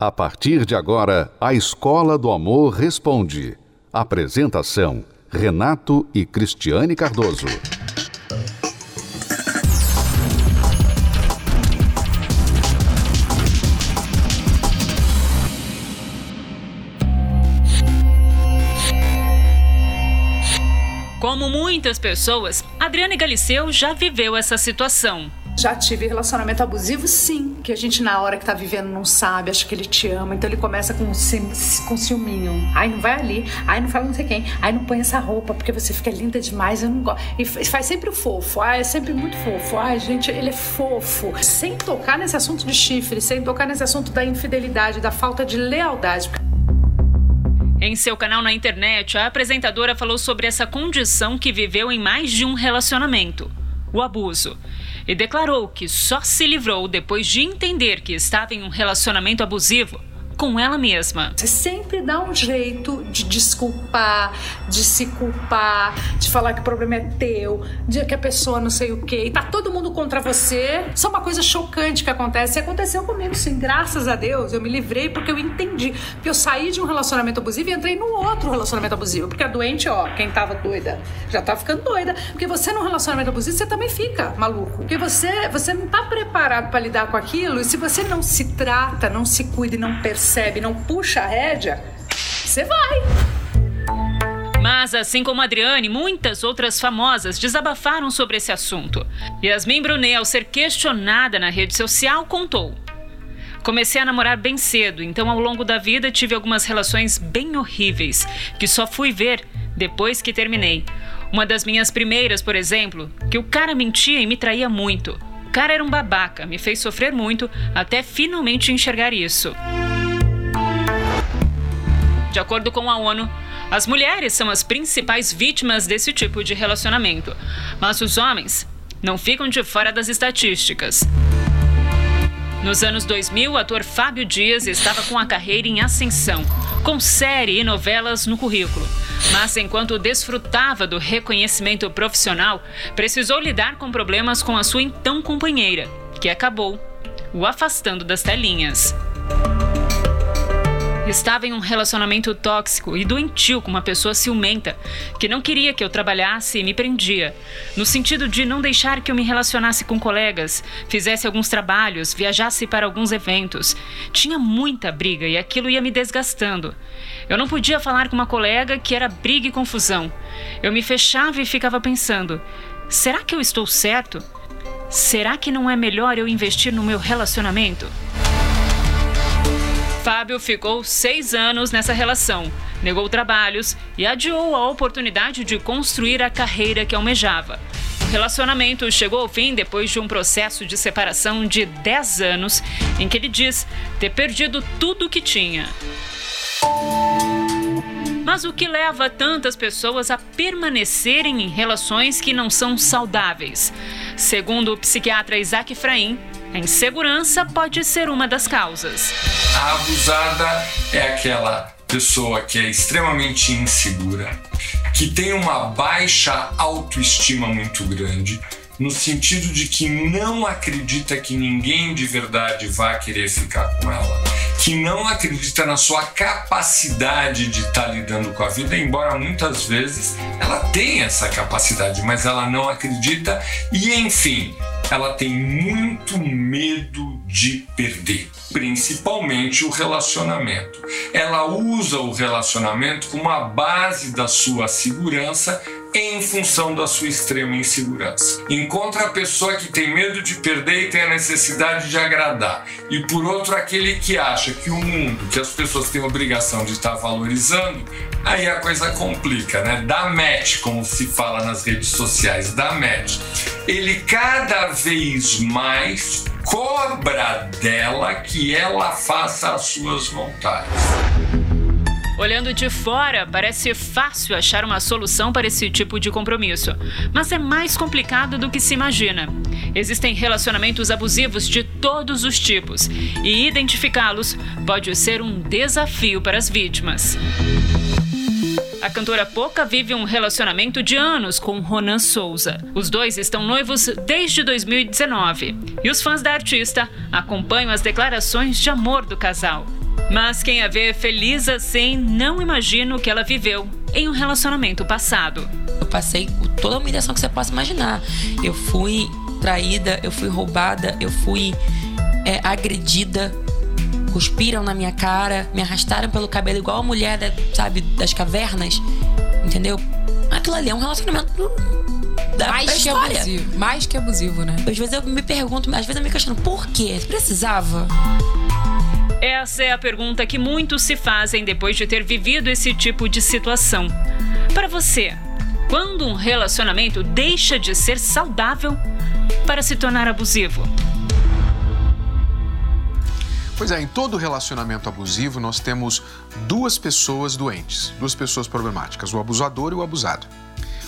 A partir de agora, a Escola do Amor Responde. Apresentação: Renato e Cristiane Cardoso. Como muitas pessoas, Adriane Galiceu já viveu essa situação. Já tive relacionamento abusivo, sim. Que a gente, na hora que tá vivendo, não sabe, acha que ele te ama. Então ele começa com, com ciúminho. Ai, não vai ali. Ai, não fala não sei quem. Ai, não põe essa roupa porque você fica linda demais. Eu não gosto. E faz sempre o fofo. Ai, é sempre muito fofo. Ai, gente, ele é fofo. Sem tocar nesse assunto de chifre, sem tocar nesse assunto da infidelidade, da falta de lealdade. Em seu canal na internet, a apresentadora falou sobre essa condição que viveu em mais de um relacionamento: o abuso e declarou que só se livrou depois de entender que estava em um relacionamento abusivo com ela mesma. Você sempre dá um jeito de desculpar, de se culpar, de falar que o problema é teu, de que a pessoa não sei o quê, e tá todo mundo contra você. Isso é uma coisa chocante que acontece. E aconteceu comigo, sim. Graças a Deus, eu me livrei porque eu entendi. Porque eu saí de um relacionamento abusivo e entrei no outro relacionamento abusivo. Porque a doente, ó, quem tava doida, já tá ficando doida. Porque você num relacionamento abusivo, você também fica maluco. Porque você, você não tá preparado para lidar com aquilo. E se você não se trata, não se cuida e não percebe, percebe, não puxa a rédea, você vai. Mas, assim como Adriane, muitas outras famosas desabafaram sobre esse assunto. Yasmin Brunet, ao ser questionada na rede social, contou. Comecei a namorar bem cedo, então ao longo da vida tive algumas relações bem horríveis, que só fui ver depois que terminei. Uma das minhas primeiras, por exemplo, que o cara mentia e me traía muito. O cara era um babaca, me fez sofrer muito até finalmente enxergar isso. De acordo com a ONU, as mulheres são as principais vítimas desse tipo de relacionamento, mas os homens não ficam de fora das estatísticas. Nos anos 2000, o ator Fábio Dias estava com a carreira em ascensão, com série e novelas no currículo. Mas enquanto desfrutava do reconhecimento profissional, precisou lidar com problemas com a sua então companheira, que acabou o afastando das telinhas. Estava em um relacionamento tóxico e doentio com uma pessoa ciumenta que não queria que eu trabalhasse e me prendia, no sentido de não deixar que eu me relacionasse com colegas, fizesse alguns trabalhos, viajasse para alguns eventos. Tinha muita briga e aquilo ia me desgastando. Eu não podia falar com uma colega que era briga e confusão. Eu me fechava e ficava pensando: será que eu estou certo? Será que não é melhor eu investir no meu relacionamento? Fábio ficou seis anos nessa relação, negou trabalhos e adiou a oportunidade de construir a carreira que almejava. O relacionamento chegou ao fim depois de um processo de separação de 10 anos, em que ele diz ter perdido tudo o que tinha. Mas o que leva tantas pessoas a permanecerem em relações que não são saudáveis? Segundo o psiquiatra Isaac Fraim, a insegurança pode ser uma das causas. A abusada é aquela pessoa que é extremamente insegura, que tem uma baixa autoestima muito grande, no sentido de que não acredita que ninguém de verdade vá querer ficar com ela, que não acredita na sua capacidade de estar tá lidando com a vida, embora muitas vezes ela tenha essa capacidade, mas ela não acredita e enfim, ela tem muito medo de perder, principalmente o relacionamento. Ela usa o relacionamento como a base da sua segurança em função da sua extrema insegurança. Encontra a pessoa que tem medo de perder e tem a necessidade de agradar. E por outro, aquele que acha que o mundo, que as pessoas têm obrigação de estar valorizando, aí a coisa complica, né? Dá match, como se fala nas redes sociais, dá match. Ele cada vez mais cobra dela que ela faça as suas vontades. Olhando de fora, parece fácil achar uma solução para esse tipo de compromisso, mas é mais complicado do que se imagina. Existem relacionamentos abusivos de todos os tipos e identificá-los pode ser um desafio para as vítimas. A cantora Poca vive um relacionamento de anos com Ronan Souza. Os dois estão noivos desde 2019 e os fãs da artista acompanham as declarações de amor do casal. Mas quem a vê feliz assim não imagina o que ela viveu em um relacionamento passado. Eu passei toda a humilhação que você possa imaginar. Eu fui traída, eu fui roubada, eu fui é, agredida, cuspiram na minha cara, me arrastaram pelo cabelo igual a mulher, da, sabe, das cavernas, entendeu? Aquilo ali é um relacionamento da mais que abusivo, mais que abusivo, né? Às vezes eu me pergunto, às vezes eu me questiono, por quê? Precisava? Essa é a pergunta que muitos se fazem depois de ter vivido esse tipo de situação. Para você, quando um relacionamento deixa de ser saudável para se tornar abusivo? Pois é, em todo relacionamento abusivo nós temos duas pessoas doentes, duas pessoas problemáticas, o abusador e o abusado.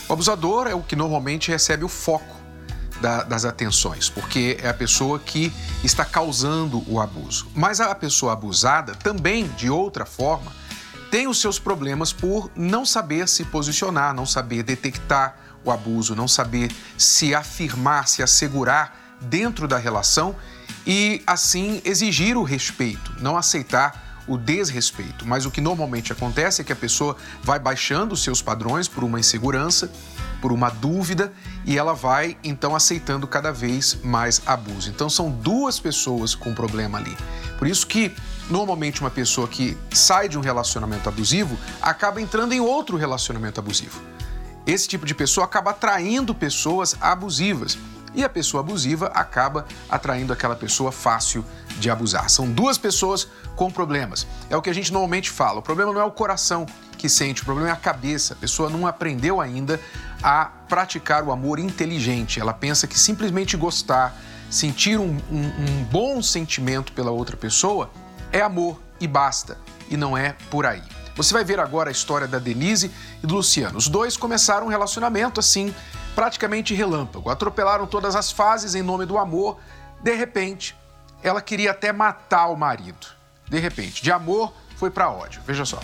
O abusador é o que normalmente recebe o foco da, das atenções, porque é a pessoa que está causando o abuso. Mas a pessoa abusada também, de outra forma, tem os seus problemas por não saber se posicionar, não saber detectar o abuso, não saber se afirmar, se assegurar dentro da relação e assim exigir o respeito, não aceitar o desrespeito. Mas o que normalmente acontece é que a pessoa vai baixando os seus padrões por uma insegurança, por uma dúvida e ela vai então aceitando cada vez mais abuso. Então são duas pessoas com problema ali. Por isso que normalmente uma pessoa que sai de um relacionamento abusivo acaba entrando em outro relacionamento abusivo. Esse tipo de pessoa acaba atraindo pessoas abusivas e a pessoa abusiva acaba atraindo aquela pessoa fácil de abusar. São duas pessoas com problemas. É o que a gente normalmente fala. O problema não é o coração que sente, o problema é a cabeça. A pessoa não aprendeu ainda a praticar o amor inteligente. Ela pensa que simplesmente gostar, sentir um, um, um bom sentimento pela outra pessoa é amor e basta. E não é por aí. Você vai ver agora a história da Denise e do Luciano. Os dois começaram um relacionamento assim, praticamente relâmpago. Atropelaram todas as fases em nome do amor. De repente, ela queria até matar o marido. De repente, de amor foi para ódio. Veja só.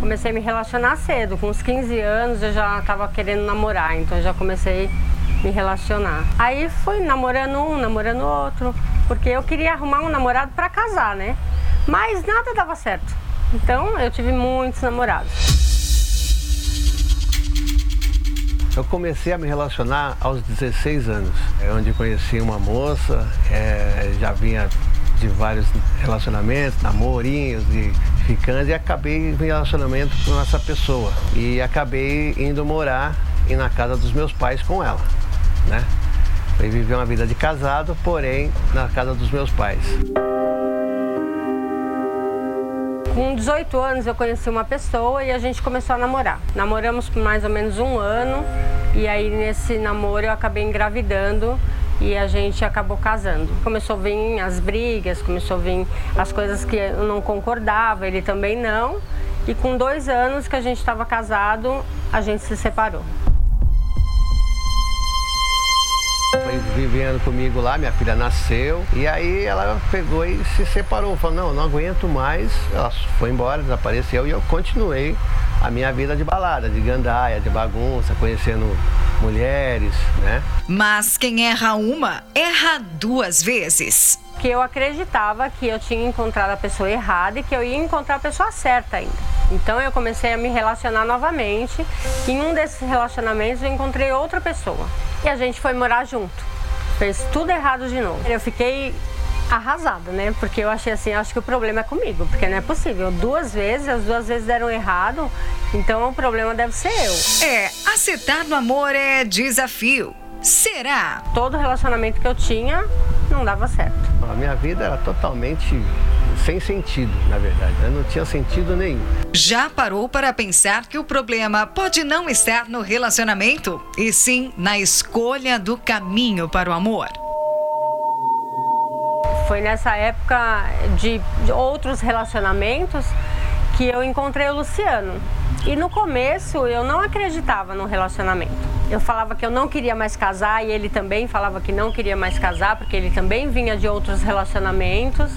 Comecei a me relacionar cedo, com uns 15 anos eu já estava querendo namorar, então eu já comecei a me relacionar. Aí fui namorando um, namorando outro, porque eu queria arrumar um namorado para casar, né? Mas nada dava certo. Então eu tive muitos namorados. Eu comecei a me relacionar aos 16 anos, é onde conheci uma moça, é, já vinha de vários relacionamentos, namorinhos, de ficantes, e acabei em relacionamento com essa pessoa. E acabei indo morar na casa dos meus pais com ela, né? Fui viver uma vida de casado, porém na casa dos meus pais. Com 18 anos eu conheci uma pessoa e a gente começou a namorar. Namoramos por mais ou menos um ano e aí nesse namoro eu acabei engravidando e a gente acabou casando. Começou a vir as brigas, começou a vir as coisas que eu não concordava, ele também não. E com dois anos que a gente estava casado, a gente se separou. Foi vivendo comigo lá, minha filha nasceu e aí ela pegou e se separou. Falou, não, não aguento mais. Ela foi embora, desapareceu e eu continuei a minha vida de balada, de gandaia, de bagunça, conhecendo mulheres, né? Mas quem erra uma, erra duas vezes. Que eu acreditava que eu tinha encontrado a pessoa errada e que eu ia encontrar a pessoa certa ainda. Então eu comecei a me relacionar novamente. Em um desses relacionamentos eu encontrei outra pessoa e a gente foi morar junto. Fez tudo errado de novo. Eu fiquei arrasada, né? Porque eu achei assim, acho que o problema é comigo, porque não é possível. Duas vezes, as duas vezes deram errado, então o problema deve ser eu. É, acertar no amor é desafio. Será? Todo relacionamento que eu tinha não dava certo. A minha vida era totalmente sem sentido, na verdade. Eu não tinha sentido nenhum. Já parou para pensar que o problema pode não estar no relacionamento, e sim na escolha do caminho para o amor? Foi nessa época de outros relacionamentos que eu encontrei o Luciano. E no começo eu não acreditava no relacionamento. Eu falava que eu não queria mais casar e ele também falava que não queria mais casar porque ele também vinha de outros relacionamentos.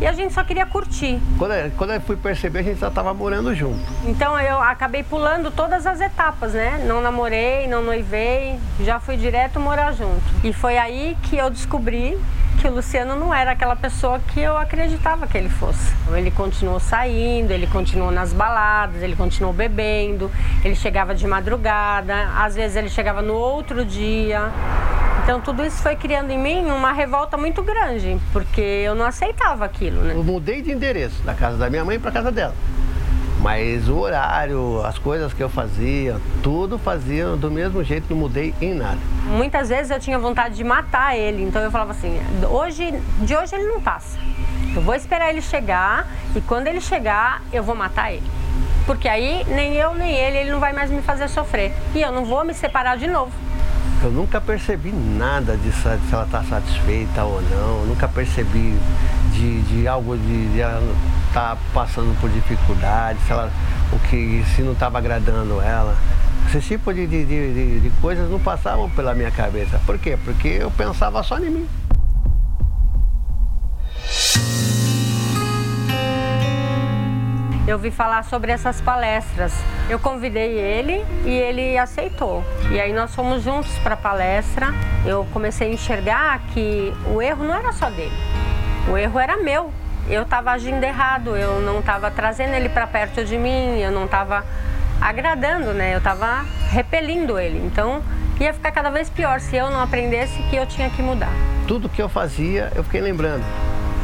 E a gente só queria curtir. Quando, eu, quando eu fui perceber, a gente já estava morando junto. Então eu acabei pulando todas as etapas, né? Não namorei, não noivei, já fui direto morar junto. E foi aí que eu descobri que o Luciano não era aquela pessoa que eu acreditava que ele fosse. Então, ele continuou saindo, ele continuou nas baladas, ele continuou bebendo, ele chegava de madrugada, às vezes ele chegava no outro dia. Então tudo isso foi criando em mim uma revolta muito grande, porque eu não aceitava aquilo, né? Eu mudei de endereço, da casa da minha mãe para casa dela. Mas o horário, as coisas que eu fazia, tudo fazia do mesmo jeito, não mudei em nada. Muitas vezes eu tinha vontade de matar ele, então eu falava assim: hoje, de hoje ele não passa. Eu vou esperar ele chegar e quando ele chegar, eu vou matar ele. Porque aí nem eu nem ele, ele não vai mais me fazer sofrer. E eu não vou me separar de novo. Eu nunca percebi nada de se ela está satisfeita ou não. Nunca percebi de, de algo de, de ela estar tá passando por dificuldade, se ela o que se não estava agradando ela. Esse tipo de, de, de, de coisas não passavam pela minha cabeça. Por quê? Porque eu pensava só em mim. Eu vi falar sobre essas palestras. Eu convidei ele e ele aceitou. E aí nós fomos juntos para a palestra. Eu comecei a enxergar que o erro não era só dele, o erro era meu. Eu estava agindo errado, eu não estava trazendo ele para perto de mim, eu não estava agradando, né? Eu estava repelindo ele. Então ia ficar cada vez pior se eu não aprendesse que eu tinha que mudar. Tudo que eu fazia, eu fiquei lembrando.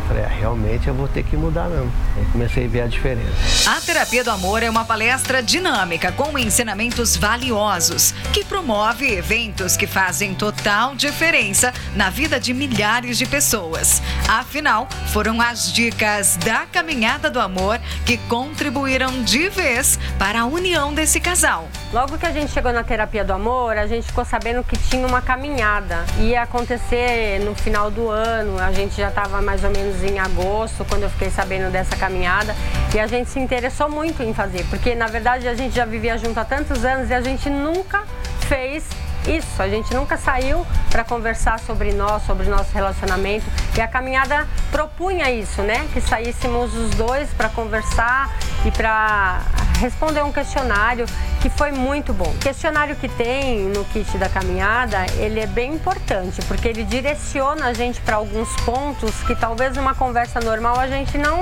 Falei, ah, realmente eu vou ter que mudar mesmo. Aí comecei a ver a diferença. A Terapia do Amor é uma palestra dinâmica com ensinamentos valiosos que promove eventos que fazem total diferença na vida de milhares de pessoas. Afinal, foram as dicas da Caminhada do Amor que contribuíram de vez para a união desse casal. Logo que a gente chegou na Terapia do Amor, a gente ficou sabendo que tinha uma caminhada. Ia acontecer no final do ano, a gente já estava mais ou menos em agosto, quando eu fiquei sabendo dessa caminhada, e a gente se interessou muito em fazer, porque na verdade a gente já vivia junto há tantos anos e a gente nunca fez isso. A gente nunca saiu para conversar sobre nós, sobre nosso relacionamento. E a caminhada propunha isso, né? Que saíssemos os dois para conversar e para responder um questionário que foi muito bom. O questionário que tem no kit da caminhada, ele é bem importante, porque ele direciona a gente para alguns pontos que talvez numa conversa normal a gente não,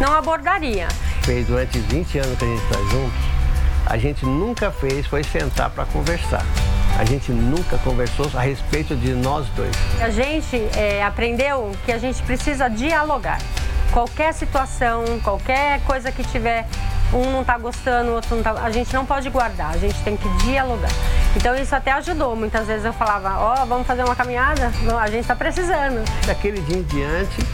não abordaria. Fez durante 20 anos que a gente está junto, a gente nunca fez foi sentar para conversar. A gente nunca conversou a respeito de nós dois. A gente é, aprendeu que a gente precisa dialogar. Qualquer situação, qualquer coisa que tiver um não está gostando, o outro não está. A gente não pode guardar, a gente tem que dialogar. Então isso até ajudou. Muitas vezes eu falava, ó, oh, vamos fazer uma caminhada? a gente está precisando. Daquele dia em diante,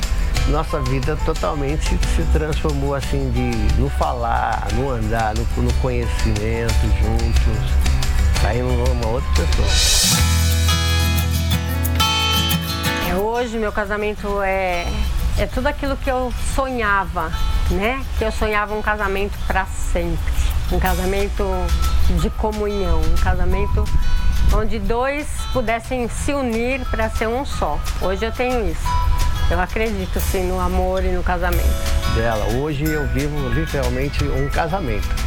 nossa vida totalmente se transformou assim de no falar, no andar, no, no conhecimento juntos. Saímos uma outra pessoa. É, hoje meu casamento é, é tudo aquilo que eu sonhava né? Que eu sonhava um casamento para sempre, um casamento de comunhão, um casamento onde dois pudessem se unir para ser um só. Hoje eu tenho isso. Eu acredito sim no amor e no casamento. Dela, hoje eu vivo literalmente um casamento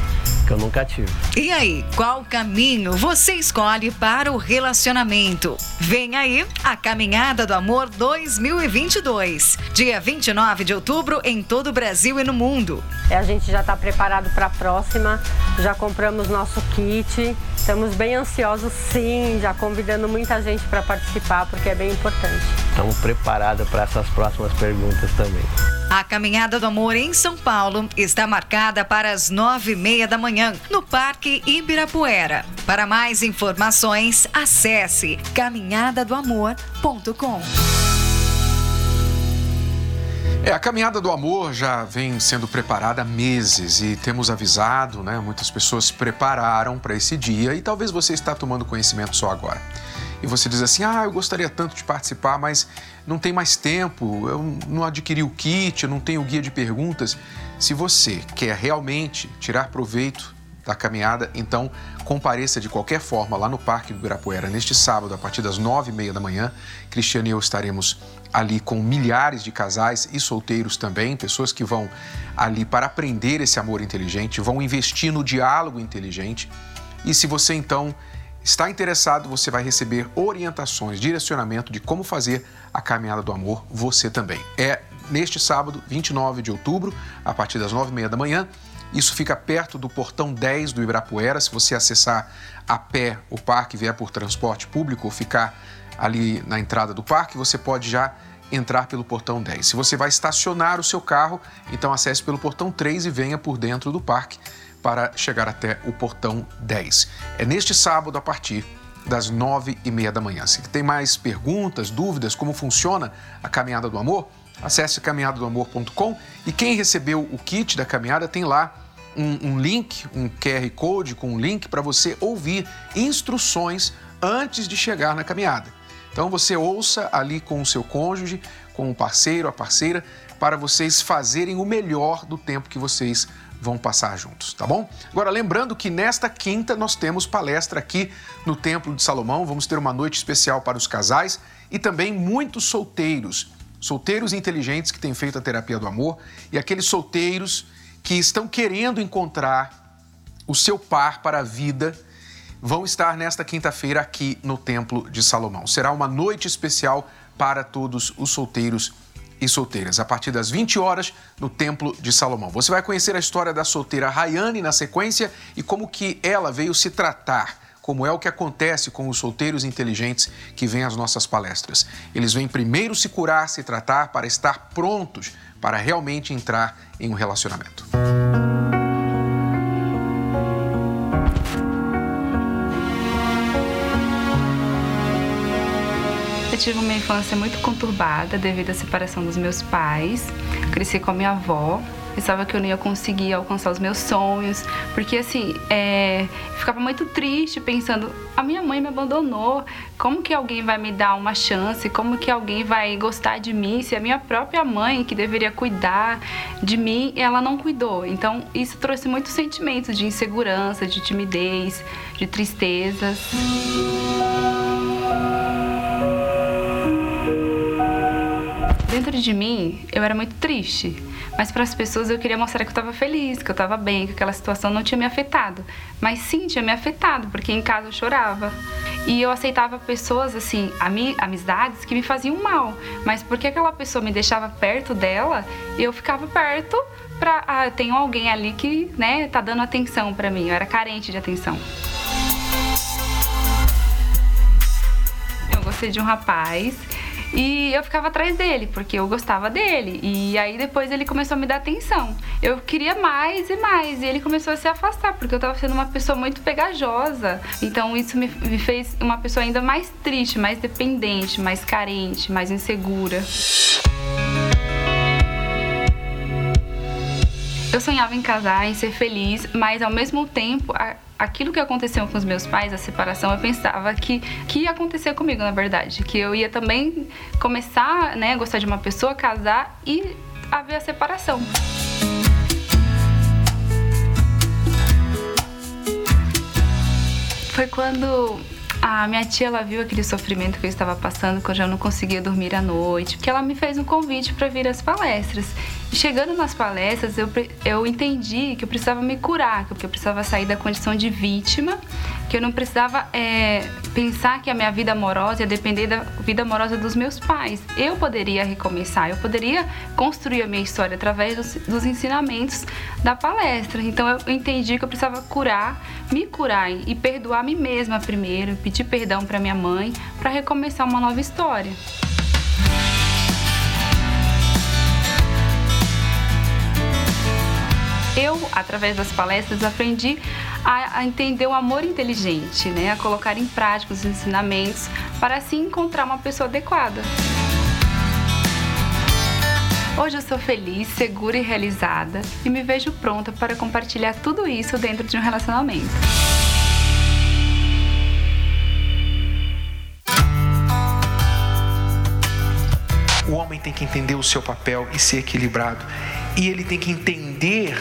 que eu nunca tive. E aí, qual caminho você escolhe para o relacionamento? Vem aí a Caminhada do Amor 2022, dia 29 de outubro em todo o Brasil e no mundo. A gente já está preparado para a próxima, já compramos nosso kit, estamos bem ansiosos sim, já convidando muita gente para participar porque é bem importante. Estamos preparados para essas próximas perguntas também. A Caminhada do Amor em São Paulo está marcada para as nove e meia da manhã no Parque Ibirapuera. Para mais informações, acesse caminhadadoamor.com. É, a caminhada do amor já vem sendo preparada há meses e temos avisado, né? Muitas pessoas se prepararam para esse dia e talvez você está tomando conhecimento só agora e você diz assim: ah, eu gostaria tanto de participar, mas não tem mais tempo, eu não adquiri o kit, eu não tenho o guia de perguntas. Se você quer realmente tirar proveito da caminhada. Então, compareça de qualquer forma lá no Parque do Ibirapuera neste sábado, a partir das nove e meia da manhã. Cristiane e eu estaremos ali com milhares de casais e solteiros também, pessoas que vão ali para aprender esse amor inteligente, vão investir no diálogo inteligente. E se você então está interessado, você vai receber orientações, direcionamento de como fazer a caminhada do amor, você também. É neste sábado, 29 de outubro, a partir das nove e meia da manhã. Isso fica perto do portão 10 do Ibirapuera. Se você acessar a pé o parque, vier por transporte público ou ficar ali na entrada do parque, você pode já entrar pelo portão 10. Se você vai estacionar o seu carro, então acesse pelo portão 3 e venha por dentro do parque para chegar até o portão 10. É neste sábado a partir das nove e meia da manhã. Se tem mais perguntas, dúvidas, como funciona a Caminhada do Amor, acesse caminhadadoamor.com e quem recebeu o kit da caminhada tem lá um, um link, um QR Code com um link para você ouvir instruções antes de chegar na caminhada. Então você ouça ali com o seu cônjuge, com o parceiro, a parceira, para vocês fazerem o melhor do tempo que vocês vão passar juntos, tá bom? Agora lembrando que nesta quinta nós temos palestra aqui no Templo de Salomão, vamos ter uma noite especial para os casais e também muitos solteiros solteiros inteligentes que têm feito a terapia do amor e aqueles solteiros que estão querendo encontrar o seu par para a vida vão estar nesta quinta-feira aqui no Templo de Salomão. Será uma noite especial para todos os solteiros e solteiras, a partir das 20 horas no Templo de Salomão. Você vai conhecer a história da solteira Rayane na sequência e como que ela veio se tratar como é o que acontece com os solteiros inteligentes que vêm às nossas palestras. Eles vêm primeiro se curar, se tratar, para estar prontos para realmente entrar em um relacionamento. Eu tive uma infância muito conturbada devido à separação dos meus pais. Cresci com a minha avó, pensava que eu não ia conseguir alcançar os meus sonhos, porque assim, é, ficava muito triste pensando, a minha mãe me abandonou, como que alguém vai me dar uma chance, como que alguém vai gostar de mim, se a minha própria mãe, que deveria cuidar de mim, ela não cuidou. Então, isso trouxe muitos sentimentos de insegurança, de timidez, de tristezas. Dentro de mim, eu era muito triste mas para as pessoas eu queria mostrar que eu estava feliz, que eu estava bem, que aquela situação não tinha me afetado. Mas sim, tinha me afetado, porque em casa eu chorava. E eu aceitava pessoas, assim, amizades que me faziam mal. Mas porque aquela pessoa me deixava perto dela, eu ficava perto pra. Ah, tenho alguém ali que, né, tá dando atenção para mim. Eu era carente de atenção. Eu gostei de um rapaz e eu ficava atrás dele, porque eu gostava dele. E aí depois ele começou a me dar atenção. Eu queria mais e mais. E ele começou a se afastar, porque eu tava sendo uma pessoa muito pegajosa. Então isso me, me fez uma pessoa ainda mais triste, mais dependente, mais carente, mais insegura. Eu sonhava em casar, em ser feliz, mas ao mesmo tempo aquilo que aconteceu com os meus pais, a separação, eu pensava que, que ia acontecer comigo, na verdade. Que eu ia também começar né, a gostar de uma pessoa, casar e haver a separação. Foi quando a minha tia ela viu aquele sofrimento que eu estava passando, quando eu já não conseguia dormir à noite, porque ela me fez um convite para vir às palestras. Chegando nas palestras, eu, eu entendi que eu precisava me curar, que eu precisava sair da condição de vítima, que eu não precisava é, pensar que a minha vida amorosa ia depender da vida amorosa dos meus pais. Eu poderia recomeçar, eu poderia construir a minha história através dos, dos ensinamentos da palestra. Então eu entendi que eu precisava curar, me curar e perdoar a mim mesma primeiro, pedir perdão para minha mãe, para recomeçar uma nova história. Eu, através das palestras, aprendi a, entender o amor inteligente, né? a colocar em prática os ensinamentos para assim encontrar uma pessoa adequada. Hoje eu sou feliz, segura e realizada e me vejo pronta para compartilhar tudo isso dentro de um relacionamento. O homem tem que entender o seu papel e ser equilibrado. E ele tem que entender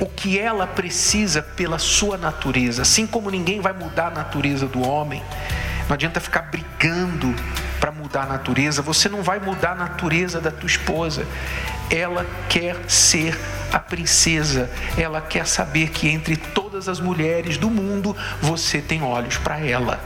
o que ela precisa pela sua natureza. Assim como ninguém vai mudar a natureza do homem, não adianta ficar brigando para mudar a natureza, você não vai mudar a natureza da tua esposa. Ela quer ser a princesa, ela quer saber que entre todas as mulheres do mundo você tem olhos para ela.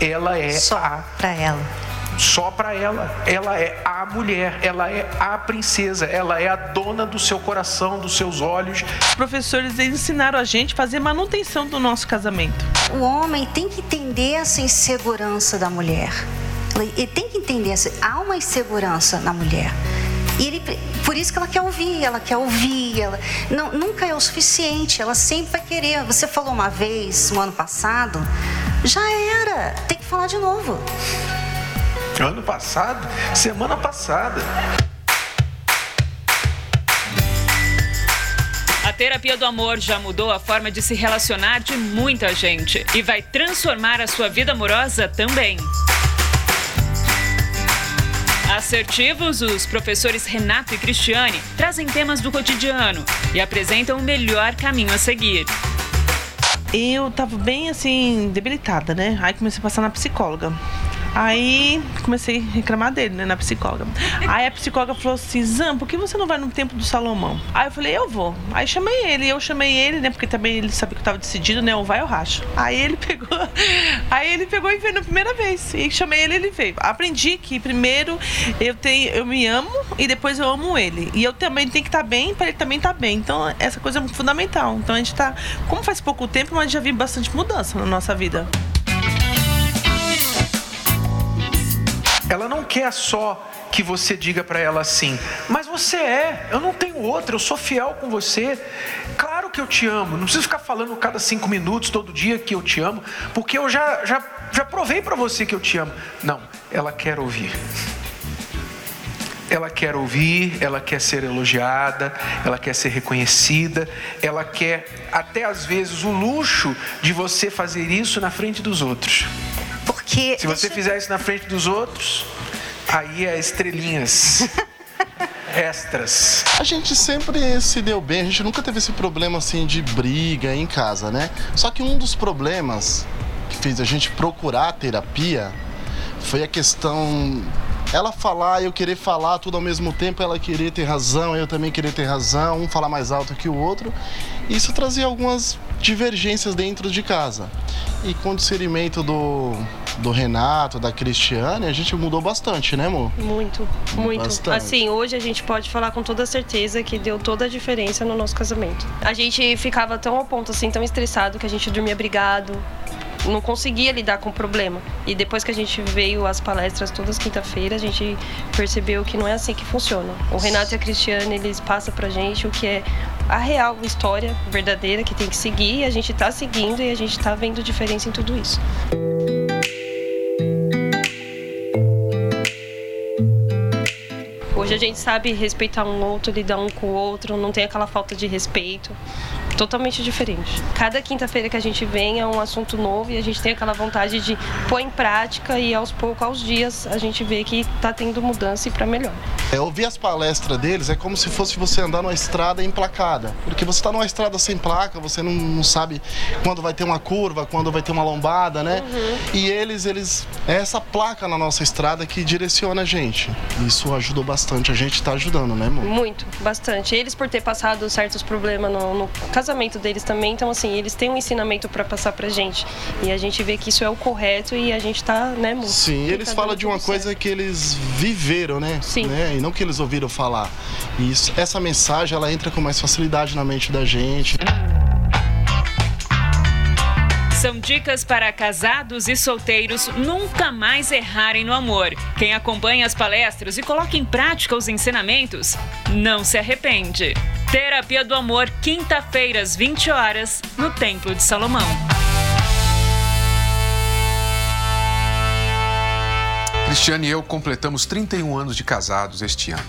Ela é Só a para ela só para ela. Ela é a mulher, ela é a princesa, ela é a dona do seu coração, dos seus olhos. Os professores ensinaram a gente a fazer manutenção do nosso casamento. O homem tem que entender essa insegurança da mulher. Ele tem que entender, há uma insegurança na mulher. E ele, por isso que ela quer ouvir, ela quer ouvir, ela não, nunca é o suficiente, ela sempre vai querer. Você falou uma vez, no ano passado, já era, tem que falar de novo. Ano passado? Semana passada. A terapia do amor já mudou a forma de se relacionar de muita gente e vai transformar a sua vida amorosa também. Assertivos, os professores Renato e Cristiane trazem temas do cotidiano e apresentam o melhor caminho a seguir. Eu tava bem assim, debilitada, né? Aí comecei a passar na psicóloga. Aí comecei a reclamar dele, né, na psicóloga. Aí a psicóloga falou assim: Zan, por que você não vai no tempo do Salomão? Aí eu falei: Eu vou. Aí chamei ele, eu chamei ele, né, porque também ele sabia que eu tava decidido, né, ou vai ou racho. Aí ele pegou, aí ele pegou e veio na primeira vez. E chamei ele, ele veio. Aprendi que primeiro eu tenho, eu me amo e depois eu amo ele. E eu também tenho que estar tá bem para ele também estar tá bem. Então essa coisa é fundamental. Então a gente tá, como faz pouco tempo, mas já vi bastante mudança na nossa vida. Ela não quer só que você diga para ela assim: Mas você é, eu não tenho outra, eu sou fiel com você. Claro que eu te amo. Não preciso ficar falando cada cinco minutos, todo dia que eu te amo, porque eu já, já, já provei para você que eu te amo. Não, ela quer ouvir. Ela quer ouvir, ela quer ser elogiada, ela quer ser reconhecida, ela quer até às vezes o luxo de você fazer isso na frente dos outros. Porque. Se você fizer isso na frente dos outros, aí é estrelinhas. extras. A gente sempre se deu bem, a gente nunca teve esse problema assim de briga em casa, né? Só que um dos problemas que fez a gente procurar terapia foi a questão ela falar, eu querer falar tudo ao mesmo tempo, ela querer ter razão, eu também querer ter razão, um falar mais alto que o outro. Isso trazia algumas divergências dentro de casa. E com o discernimento do, do Renato, da Cristiane, a gente mudou bastante, né, amor? Muito, muito. Bastante. Assim, hoje a gente pode falar com toda certeza que deu toda a diferença no nosso casamento. A gente ficava tão ao ponto, assim, tão estressado que a gente dormia brigado, não conseguia lidar com o problema. E depois que a gente veio às palestras todas quinta-feira, a gente percebeu que não é assim que funciona. O Renato e a Cristiane, eles passam pra gente o que é a real história verdadeira que tem que seguir, e a gente tá seguindo e a gente tá vendo diferença em tudo isso. Hoje a gente sabe respeitar um outro, lidar um com o outro, não tem aquela falta de respeito totalmente diferente. Cada quinta-feira que a gente vem é um assunto novo e a gente tem aquela vontade de pôr em prática e aos poucos, aos dias, a gente vê que está tendo mudança e para melhor. É, ouvir as palestras deles é como se fosse você andar numa estrada emplacada, porque você está numa estrada sem placa, você não, não, sabe quando vai ter uma curva, quando vai ter uma lombada, né? Uhum. E eles, eles, é essa placa na nossa estrada que direciona a gente. Isso ajudou bastante, a gente está ajudando, né, amor? Muito, bastante. Eles por ter passado certos problemas no, no casamento casamento deles também. Então, assim, eles têm um ensinamento para passar pra gente. E a gente vê que isso é o correto e a gente tá, né, muito. Sim, eles falam de uma coisa certo. que eles viveram, né? Sim. Né? E não que eles ouviram falar. E isso, essa mensagem, ela entra com mais facilidade na mente da gente. São dicas para casados e solteiros nunca mais errarem no amor. Quem acompanha as palestras e coloca em prática os ensinamentos, não se arrepende. Terapia do Amor, quinta-feira às 20 horas, no Templo de Salomão. Cristiane e eu completamos 31 anos de casados este ano.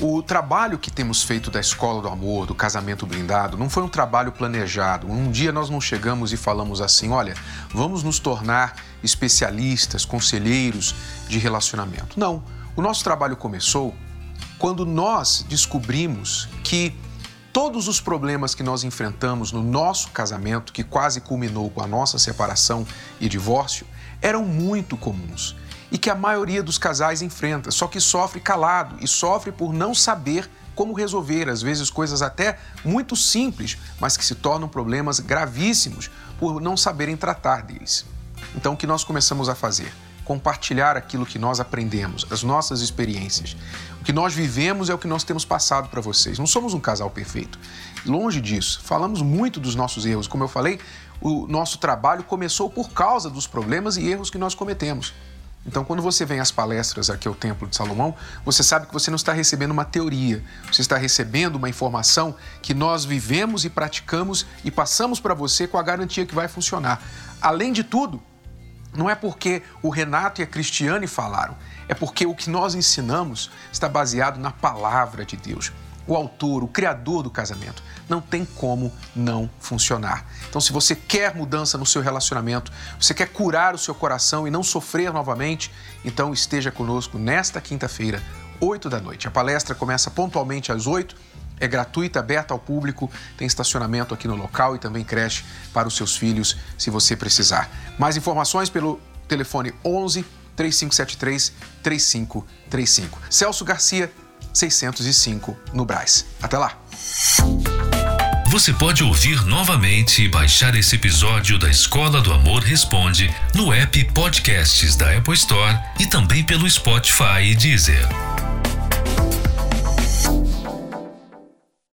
O trabalho que temos feito da Escola do Amor, do Casamento Blindado, não foi um trabalho planejado. Um dia nós não chegamos e falamos assim: olha, vamos nos tornar especialistas, conselheiros de relacionamento. Não. O nosso trabalho começou quando nós descobrimos que todos os problemas que nós enfrentamos no nosso casamento, que quase culminou com a nossa separação e divórcio, eram muito comuns e que a maioria dos casais enfrenta, só que sofre calado e sofre por não saber como resolver, às vezes coisas até muito simples, mas que se tornam problemas gravíssimos por não saberem tratar deles. Então, o que nós começamos a fazer? Compartilhar aquilo que nós aprendemos, as nossas experiências. O que nós vivemos é o que nós temos passado para vocês. Não somos um casal perfeito. Longe disso. Falamos muito dos nossos erros. Como eu falei, o nosso trabalho começou por causa dos problemas e erros que nós cometemos. Então, quando você vem às palestras aqui ao Templo de Salomão, você sabe que você não está recebendo uma teoria, você está recebendo uma informação que nós vivemos e praticamos e passamos para você com a garantia que vai funcionar. Além de tudo, não é porque o Renato e a Cristiane falaram, é porque o que nós ensinamos está baseado na palavra de Deus o autor, o criador do casamento. Não tem como não funcionar. Então, se você quer mudança no seu relacionamento, você quer curar o seu coração e não sofrer novamente, então esteja conosco nesta quinta-feira, 8 da noite. A palestra começa pontualmente às 8, é gratuita, aberta ao público, tem estacionamento aqui no local e também creche para os seus filhos, se você precisar. Mais informações pelo telefone 11 3573 3535. Celso Garcia 605 no Braz. Até lá! Você pode ouvir novamente e baixar esse episódio da Escola do Amor Responde no app Podcasts da Apple Store e também pelo Spotify e Deezer.